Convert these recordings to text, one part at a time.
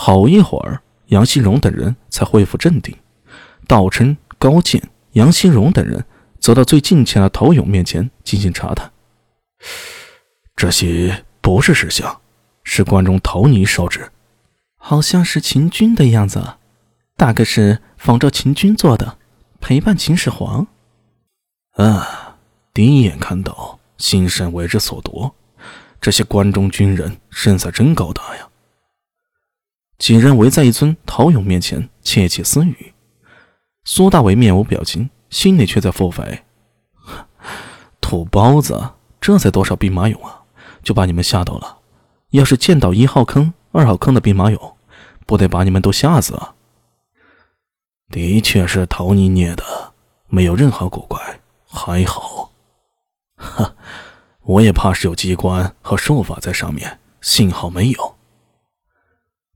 好一会儿，杨希荣等人才恢复镇定。道琛、高健、杨希荣等人走到最近前的陶勇面前进行查探。这些不是石像，是关中陶泥烧制，好像是秦军的样子，大概是仿照秦军做的，陪伴秦始皇。啊，第一眼看到，心神为之所夺。这些关中军人身材真高大呀！几人围在一尊陶俑面前窃窃私语。苏大伟面无表情，心里却在腹诽：“土包子，这才多少兵马俑啊，就把你们吓到了。要是见到一号坑、二号坑的兵马俑，不得把你们都吓死啊！”的确是陶泥捏的，没有任何古怪，还好。哈。我也怕是有机关和术法在上面，幸好没有。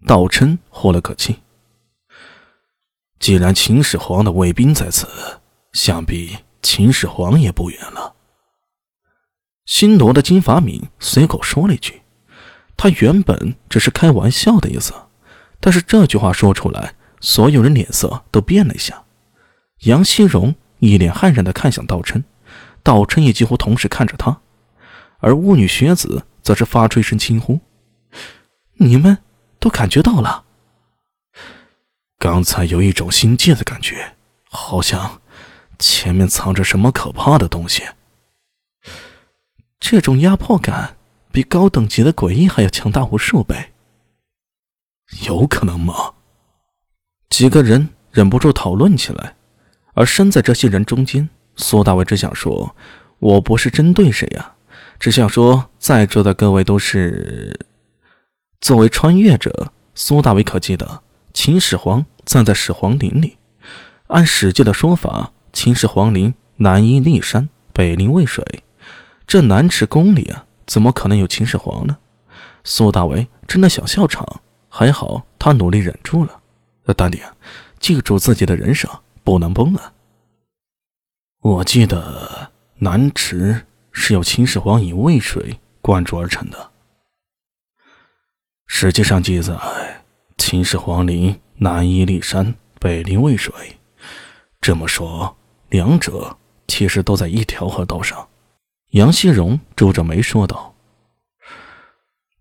道琛呼了口气。既然秦始皇的卫兵在此，想必秦始皇也不远了。新罗的金法敏随口说了一句，他原本只是开玩笑的意思，但是这句话说出来，所有人脸色都变了一下。杨希荣一脸骇然的看向道琛，道琛也几乎同时看着他。而巫女雪子则是发出一声惊呼：“你们都感觉到了？刚才有一种心悸的感觉，好像前面藏着什么可怕的东西。这种压迫感比高等级的诡异还要强大无数倍。有可能吗？”几个人忍不住讨论起来。而身在这些人中间，苏大伟只想说：“我不是针对谁呀。”只想说，在座的各位都是作为穿越者，苏大伟可记得秦始皇站在始皇陵里。按《史记》的说法，秦始皇陵南依骊山，北临渭水，这南池宫里啊，怎么可能有秦始皇呢？苏大伟真的想笑场，还好他努力忍住了。大弟，记住自己的人生，不能崩啊！我记得南池。是由秦始皇以渭水灌注而成的。实际上记载，秦始皇陵南依骊山，北临渭水。这么说，两者其实都在一条河道上。杨希荣皱着眉说道：“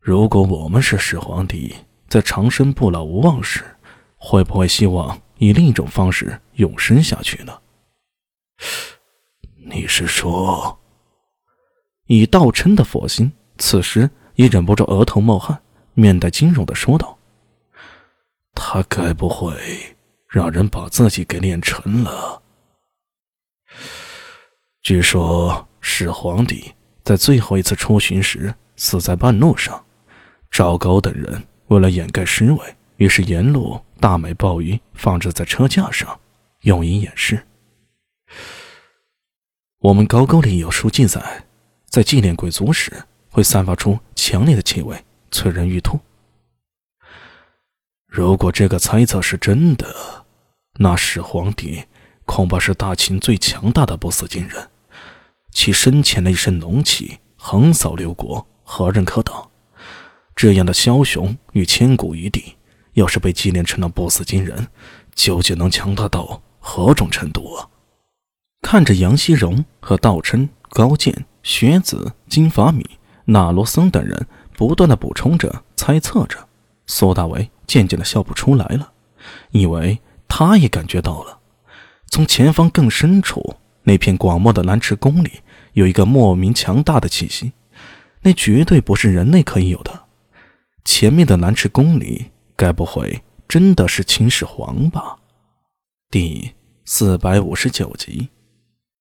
如果我们是始皇帝，在长生不老无望时，会不会希望以另一种方式永生下去呢？”你是说？以道琛的佛心，此时也忍不住额头冒汗，面带惊容的说道：“他该不会让人把自己给练成了？”据说始皇帝在最后一次出巡时死在半路上，赵高等人为了掩盖尸位，于是沿路大买鲍鱼放置在车架上，用以掩饰。我们高句丽有书记载。在祭奠贵族时，会散发出强烈的气味，催人欲吐。如果这个猜测是真的，那始皇帝恐怕是大秦最强大的不死金人，其生前的一身龙气横扫六国，何人可挡？这样的枭雄与千古一帝，要是被祭炼成了不死金人，究竟能强大到何种程度啊？看着杨希荣和道琛、高健。学子、金法米、那罗僧等人不断的补充着、猜测着，苏大为渐渐的笑不出来了，以为他也感觉到了，从前方更深处那片广袤的蓝池宫里有一个莫名强大的气息，那绝对不是人类可以有的。前面的蓝池宫里，该不会真的是秦始皇吧？第四百五十九集。